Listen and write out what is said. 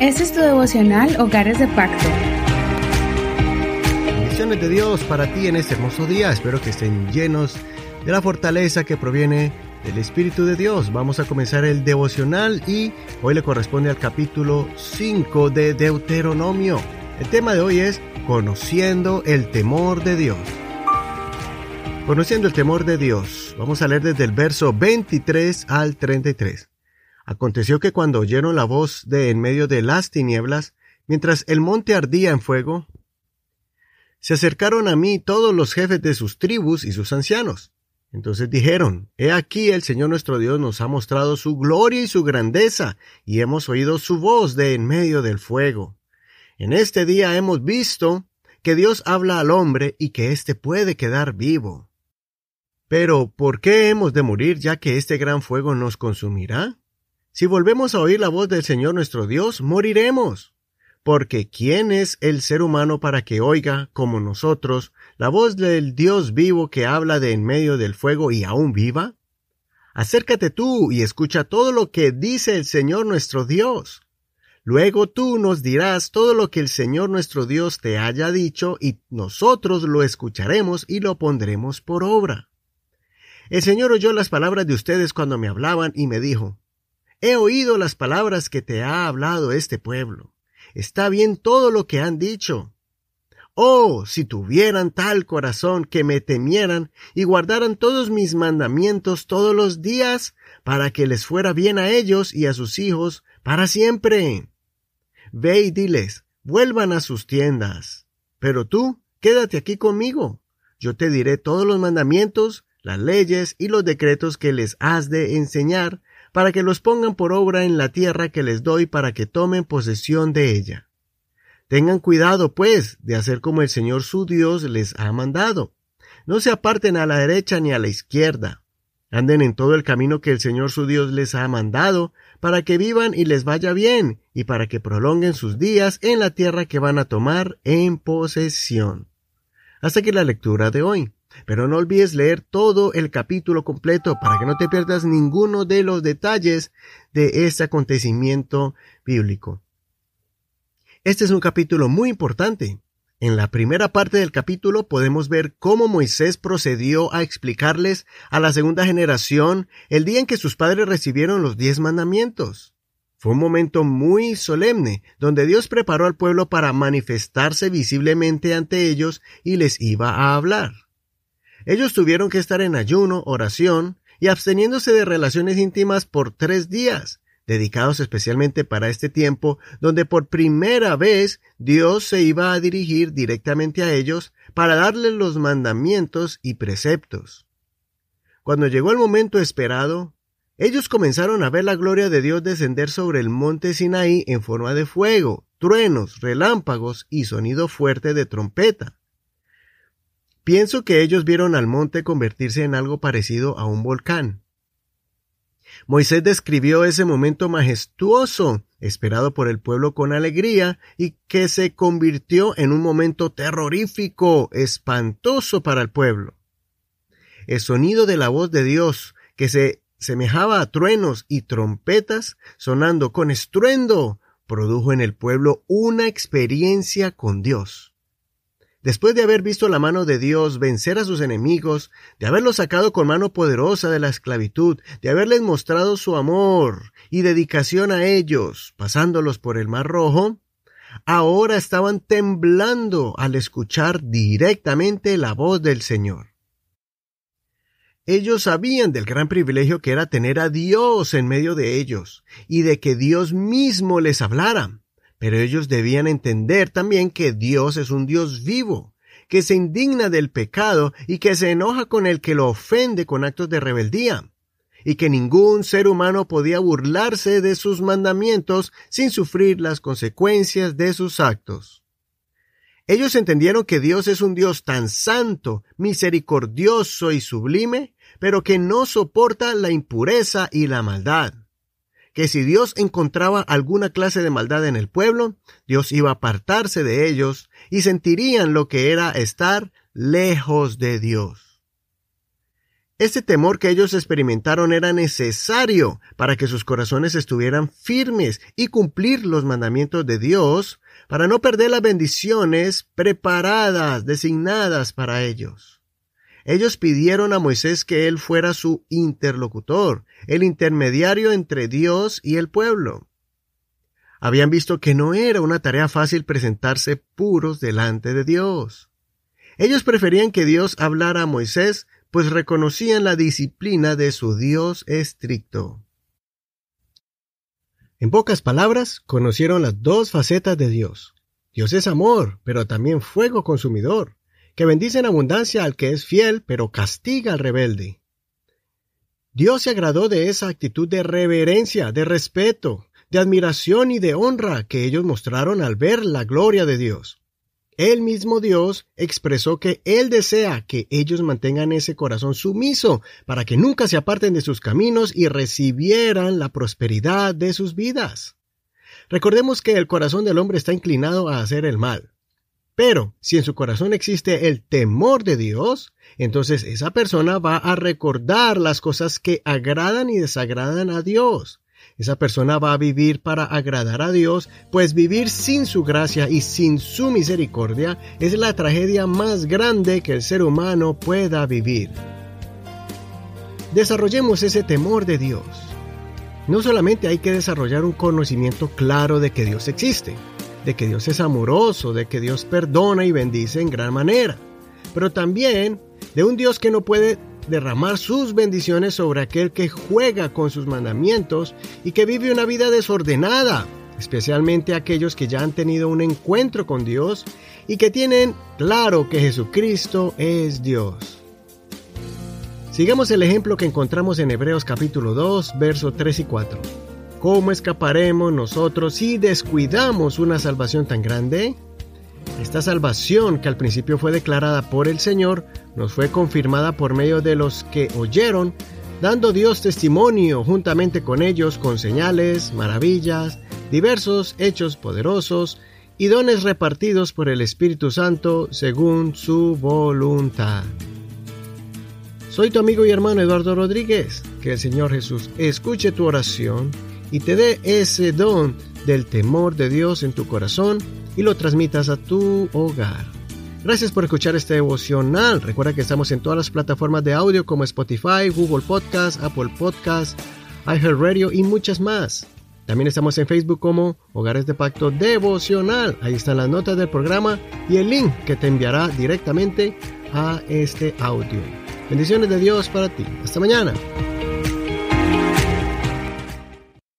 Este es tu devocional Hogares de Pacto. Bendiciones de Dios para ti en este hermoso día. Espero que estén llenos de la fortaleza que proviene del Espíritu de Dios. Vamos a comenzar el devocional y hoy le corresponde al capítulo 5 de Deuteronomio. El tema de hoy es Conociendo el temor de Dios. Conociendo el temor de Dios. Vamos a leer desde el verso 23 al 33. Aconteció que cuando oyeron la voz de en medio de las tinieblas, mientras el monte ardía en fuego, se acercaron a mí todos los jefes de sus tribus y sus ancianos. Entonces dijeron, He aquí el Señor nuestro Dios nos ha mostrado su gloria y su grandeza, y hemos oído su voz de en medio del fuego. En este día hemos visto que Dios habla al hombre y que éste puede quedar vivo. Pero, ¿por qué hemos de morir ya que este gran fuego nos consumirá? Si volvemos a oír la voz del Señor nuestro Dios, moriremos. Porque ¿quién es el ser humano para que oiga, como nosotros, la voz del Dios vivo que habla de en medio del fuego y aún viva? Acércate tú y escucha todo lo que dice el Señor nuestro Dios. Luego tú nos dirás todo lo que el Señor nuestro Dios te haya dicho y nosotros lo escucharemos y lo pondremos por obra. El Señor oyó las palabras de ustedes cuando me hablaban y me dijo, He oído las palabras que te ha hablado este pueblo. Está bien todo lo que han dicho. Oh, si tuvieran tal corazón que me temieran y guardaran todos mis mandamientos todos los días, para que les fuera bien a ellos y a sus hijos para siempre. Ve y diles, vuelvan a sus tiendas. Pero tú, quédate aquí conmigo. Yo te diré todos los mandamientos, las leyes y los decretos que les has de enseñar para que los pongan por obra en la tierra que les doy para que tomen posesión de ella. Tengan cuidado, pues, de hacer como el Señor su Dios les ha mandado. No se aparten a la derecha ni a la izquierda. Anden en todo el camino que el Señor su Dios les ha mandado, para que vivan y les vaya bien, y para que prolonguen sus días en la tierra que van a tomar en posesión. Hasta aquí la lectura de hoy. Pero no olvides leer todo el capítulo completo para que no te pierdas ninguno de los detalles de este acontecimiento bíblico. Este es un capítulo muy importante. En la primera parte del capítulo podemos ver cómo Moisés procedió a explicarles a la segunda generación el día en que sus padres recibieron los diez mandamientos. Fue un momento muy solemne, donde Dios preparó al pueblo para manifestarse visiblemente ante ellos y les iba a hablar. Ellos tuvieron que estar en ayuno, oración y absteniéndose de relaciones íntimas por tres días, dedicados especialmente para este tiempo, donde por primera vez Dios se iba a dirigir directamente a ellos para darles los mandamientos y preceptos. Cuando llegó el momento esperado, ellos comenzaron a ver la gloria de Dios descender sobre el monte Sinaí en forma de fuego, truenos, relámpagos y sonido fuerte de trompeta. Pienso que ellos vieron al monte convertirse en algo parecido a un volcán. Moisés describió ese momento majestuoso, esperado por el pueblo con alegría, y que se convirtió en un momento terrorífico, espantoso para el pueblo. El sonido de la voz de Dios, que se semejaba a truenos y trompetas, sonando con estruendo, produjo en el pueblo una experiencia con Dios. Después de haber visto la mano de Dios vencer a sus enemigos, de haberlos sacado con mano poderosa de la esclavitud, de haberles mostrado su amor y dedicación a ellos, pasándolos por el mar rojo, ahora estaban temblando al escuchar directamente la voz del Señor. Ellos sabían del gran privilegio que era tener a Dios en medio de ellos, y de que Dios mismo les hablara. Pero ellos debían entender también que Dios es un Dios vivo, que se indigna del pecado y que se enoja con el que lo ofende con actos de rebeldía, y que ningún ser humano podía burlarse de sus mandamientos sin sufrir las consecuencias de sus actos. Ellos entendieron que Dios es un Dios tan santo, misericordioso y sublime, pero que no soporta la impureza y la maldad que si Dios encontraba alguna clase de maldad en el pueblo, Dios iba a apartarse de ellos y sentirían lo que era estar lejos de Dios. Este temor que ellos experimentaron era necesario para que sus corazones estuvieran firmes y cumplir los mandamientos de Dios para no perder las bendiciones preparadas, designadas para ellos. Ellos pidieron a Moisés que él fuera su interlocutor, el intermediario entre Dios y el pueblo. Habían visto que no era una tarea fácil presentarse puros delante de Dios. Ellos preferían que Dios hablara a Moisés pues reconocían la disciplina de su Dios estricto. En pocas palabras, conocieron las dos facetas de Dios. Dios es amor, pero también fuego consumidor, que bendice en abundancia al que es fiel, pero castiga al rebelde. Dios se agradó de esa actitud de reverencia, de respeto, de admiración y de honra que ellos mostraron al ver la gloria de Dios. El mismo Dios expresó que Él desea que ellos mantengan ese corazón sumiso para que nunca se aparten de sus caminos y recibieran la prosperidad de sus vidas. Recordemos que el corazón del hombre está inclinado a hacer el mal. Pero si en su corazón existe el temor de Dios, entonces esa persona va a recordar las cosas que agradan y desagradan a Dios. Esa persona va a vivir para agradar a Dios, pues vivir sin su gracia y sin su misericordia es la tragedia más grande que el ser humano pueda vivir. Desarrollemos ese temor de Dios. No solamente hay que desarrollar un conocimiento claro de que Dios existe, de que Dios es amoroso, de que Dios perdona y bendice en gran manera, pero también de un Dios que no puede derramar sus bendiciones sobre aquel que juega con sus mandamientos y que vive una vida desordenada, especialmente aquellos que ya han tenido un encuentro con Dios y que tienen claro que Jesucristo es Dios. Sigamos el ejemplo que encontramos en Hebreos capítulo 2, versos 3 y 4. ¿Cómo escaparemos nosotros si descuidamos una salvación tan grande? Esta salvación que al principio fue declarada por el Señor nos fue confirmada por medio de los que oyeron, dando Dios testimonio juntamente con ellos con señales, maravillas, diversos hechos poderosos y dones repartidos por el Espíritu Santo según su voluntad. Soy tu amigo y hermano Eduardo Rodríguez. Que el Señor Jesús escuche tu oración y te dé ese don del temor de Dios en tu corazón y lo transmitas a tu hogar. Gracias por escuchar este devocional. Recuerda que estamos en todas las plataformas de audio como Spotify, Google Podcast, Apple Podcast, iHeartRadio y muchas más. También estamos en Facebook como Hogares de Pacto Devocional. Ahí están las notas del programa y el link que te enviará directamente a este audio. Bendiciones de Dios para ti. Hasta mañana.